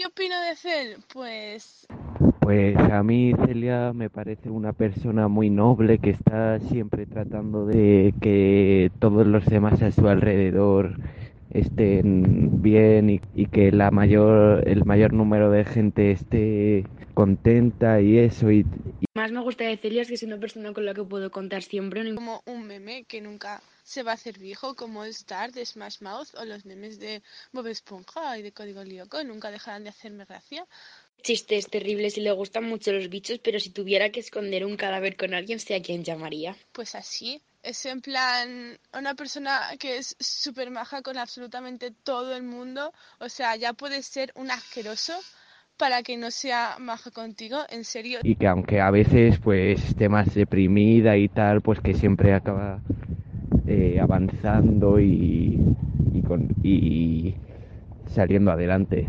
¿Qué opino de Cel? Pues Pues a mí Celia me parece una persona muy noble que está siempre tratando de que todos los demás a su alrededor estén bien y, y que la mayor, el mayor número de gente esté contenta y eso y, Más me gusta de Celia es que es una persona con la que puedo contar siempre. no como un meme que nunca se va a hacer viejo, como el Star de Smash Mouth o los memes de Bob Esponja y de Código Lyoko, nunca dejarán de hacerme gracia. Chistes terribles y le gustan mucho los bichos, pero si tuviera que esconder un cadáver con alguien, sé a quién llamaría. Pues así, es en plan una persona que es súper maja con absolutamente todo el mundo, o sea, ya puedes ser un asqueroso para que no sea maja contigo, en serio. y que aunque a veces pues esté más deprimida y tal, pues que siempre acaba eh, avanzando y, y, con, y saliendo adelante.